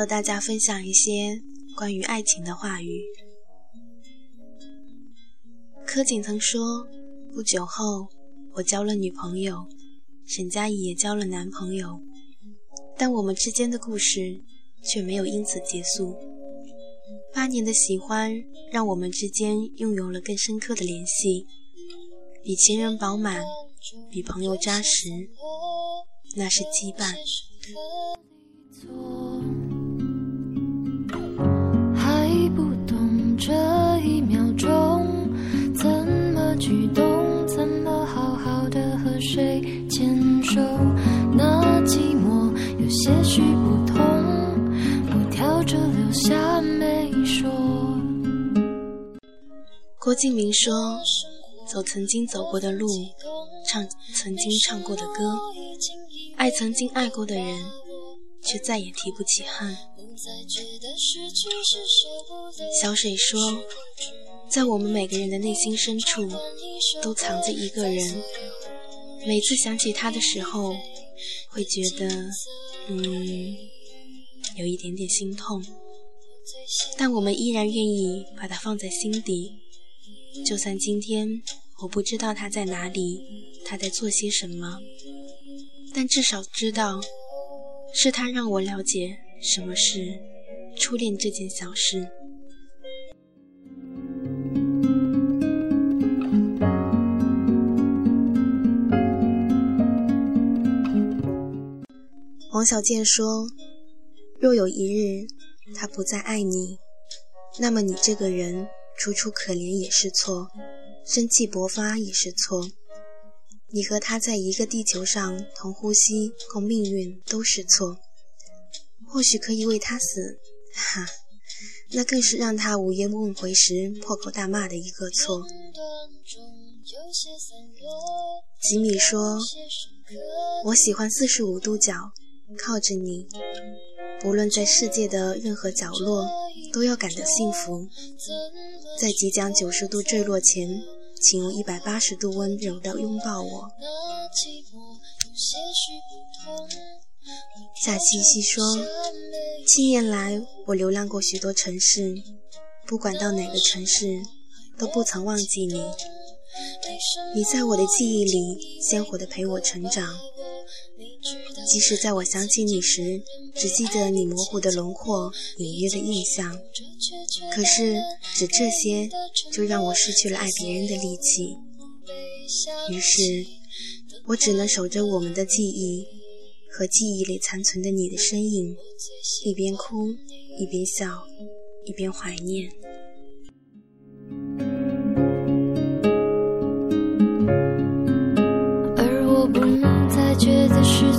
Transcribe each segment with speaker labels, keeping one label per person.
Speaker 1: 和大家分享一些关于爱情的话语。柯景腾说：“不久后，我交了女朋友，沈佳宜也交了男朋友，但我们之间的故事却没有因此结束。八年的喜欢，让我们之间拥有了更深刻的联系，比情人饱满，比朋友扎实，那是羁绊。”郭敬明说：“走曾经走过的路，唱曾经唱过的歌，爱曾经爱过的人。”却再也提不起恨。小水说，在我们每个人的内心深处，都藏着一个人。每次想起他的时候，会觉得，嗯，有一点点心痛。但我们依然愿意把他放在心底。就算今天我不知道他在哪里，他在做些什么，但至少知道。是他让我了解什么是初恋这件小事。王小贱说：“若有一日他不再爱你，那么你这个人楚楚可怜也是错，生气勃发也是错。”你和他在一个地球上同呼吸共命运都是错，或许可以为他死，哈，那更是让他午夜梦回时破口大骂的一个错。吉米说：“我喜欢四十五度角，靠着你，不论在世界的任何角落，都要感到幸福。在即将九十度坠落前。”请用一百八十度温柔的拥抱我。夏七夕说：“七年来，我流浪过许多城市，不管到哪个城市，都不曾忘记你。你在我的记忆里鲜活的陪我成长。即使在我想起你时，只记得你模糊的轮廓、隐约的印象。可是，只这些就让我失去了爱别人的力气。于是，我只能守着我们的记忆和记忆里残存的你的身影，一边哭，一边笑，一边怀念。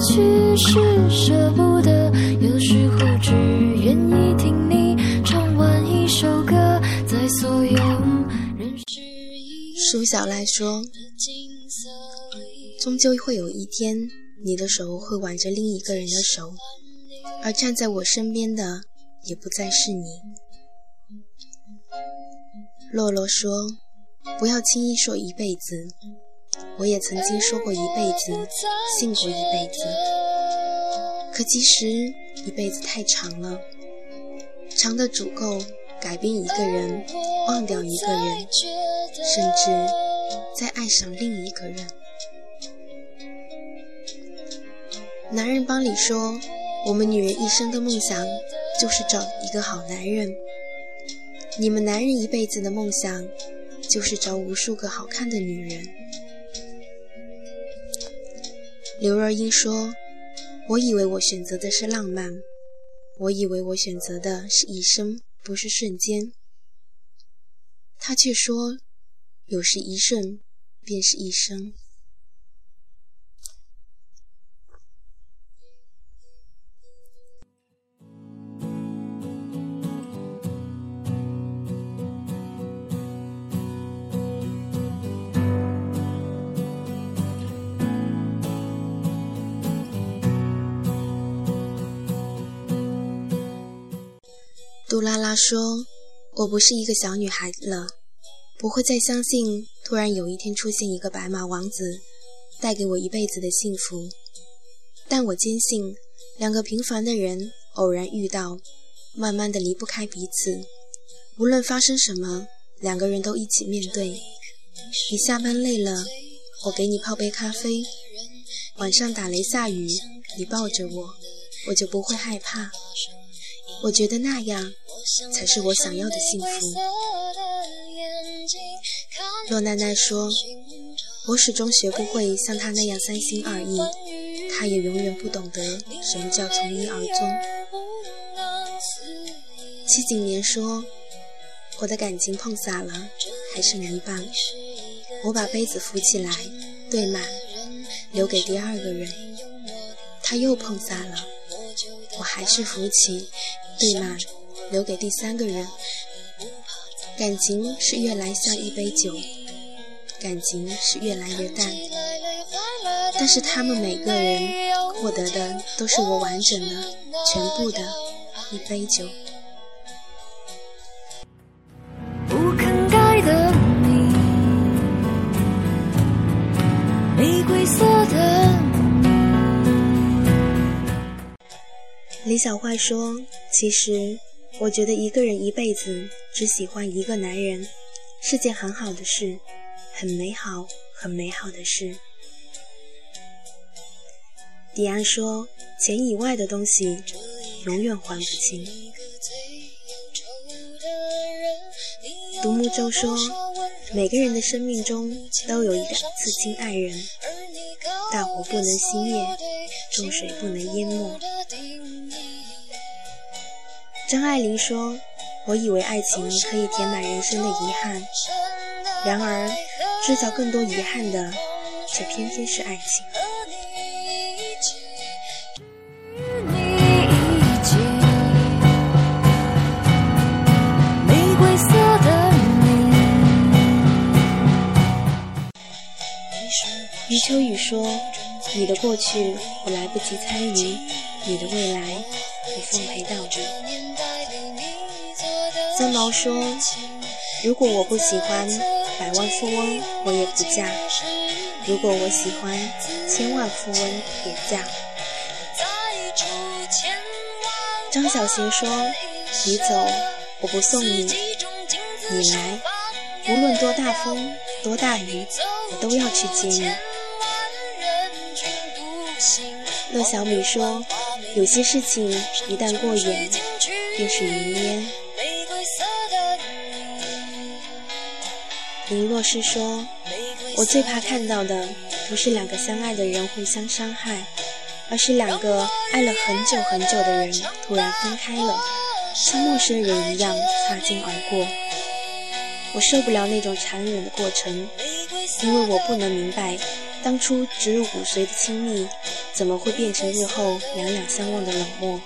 Speaker 2: 去是舍不得，有时候只愿意听你唱完一首歌，在所有人世
Speaker 1: 苏小赖说：“终究会有一天，你的手会挽着另一个人的手，而站在我身边的也不再是你。”洛洛说：“不要轻易说一辈子。”我也曾经说过一辈子，信过一辈子。可其实一辈子太长了，长的足够改变一个人，忘掉一个人，甚至再爱上另一个人。男人帮里说，我们女人一生的梦想就是找一个好男人。你们男人一辈子的梦想就是找无数个好看的女人。刘若英说：“我以为我选择的是浪漫，我以为我选择的是一生，不是瞬间。”他却说：“有时一瞬，便是一生。”杜拉拉说：“我不是一个小女孩了，不会再相信突然有一天出现一个白马王子，带给我一辈子的幸福。但我坚信，两个平凡的人偶然遇到，慢慢的离不开彼此。无论发生什么，两个人都一起面对。你下班累了，我给你泡杯咖啡。晚上打雷下雨，你抱着我，我就不会害怕。我觉得那样才是我想要的幸福。洛奈奈说：“我始终学不会像他那样三心二意，他也永远不懂得什么叫从一而终。”七景年说：“我的感情碰洒了，还剩一半。我把杯子扶起来，兑满，留给第二个人。他又碰洒了，我还是扶起。”对吗？留给第三个人。感情是越来像一杯酒，感情是越来越淡，但是他们每个人获得的都是我完整的、全部的一杯酒。
Speaker 2: 不肯改的你，玫瑰色的。
Speaker 1: 李小坏说：“其实，我觉得一个人一辈子只喜欢一个男人，是件很好的事，很美好、很美好的事。”迪安说：“钱以外的东西，永远还不清。”独木舟说：“每个人的生命中都有一个刺青爱人，大火不能熄灭，重水不能淹没。”张爱玲说：“我以为爱情可以填满人生的遗憾，然而制造更多遗憾的，却偏偏是爱情。”余秋雨说：“你的过去我来不及参与，你的未来我奉陪到底。”三毛说：“如果我不喜欢百万富翁，我也不嫁；如果我喜欢千万富翁，也嫁。”张小娴说：“你走，我不送你；你来，无论多大风多大雨，我都要去接你。”乐小米说：“有些事情一旦过眼，便是云烟。”林若是说：“我最怕看到的不是两个相爱的人互相伤害，而是两个爱了很久很久的人突然分开了，像陌生人一样擦肩而过。我受不了那种残忍的过程，因为我不能明白，当初只入骨髓的亲密，怎么会变成日后两两相望的冷漠。”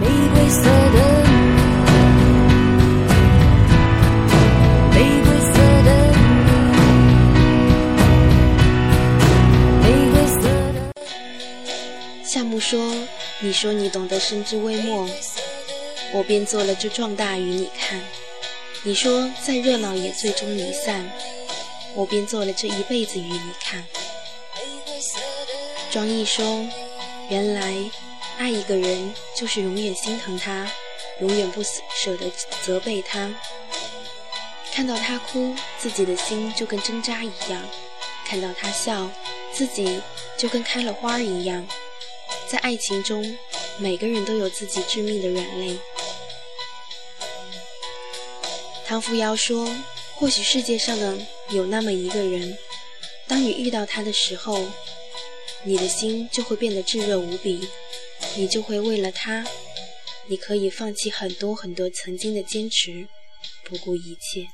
Speaker 1: 玫瑰色的。说，你说你懂得生之微末，我便做了这壮大与你看。你说再热闹也最终离散，我便做了这一辈子与你看。庄毅说，原来爱一个人就是永远心疼他，永远不舍得责备他。看到他哭，自己的心就跟针扎一样；看到他笑，自己就跟开了花一样。在爱情中，每个人都有自己致命的软肋。唐扶摇说：“或许世界上的有那么一个人，当你遇到他的时候，你的心就会变得炙热无比，你就会为了他，你可以放弃很多很多曾经的坚持，不顾一切。”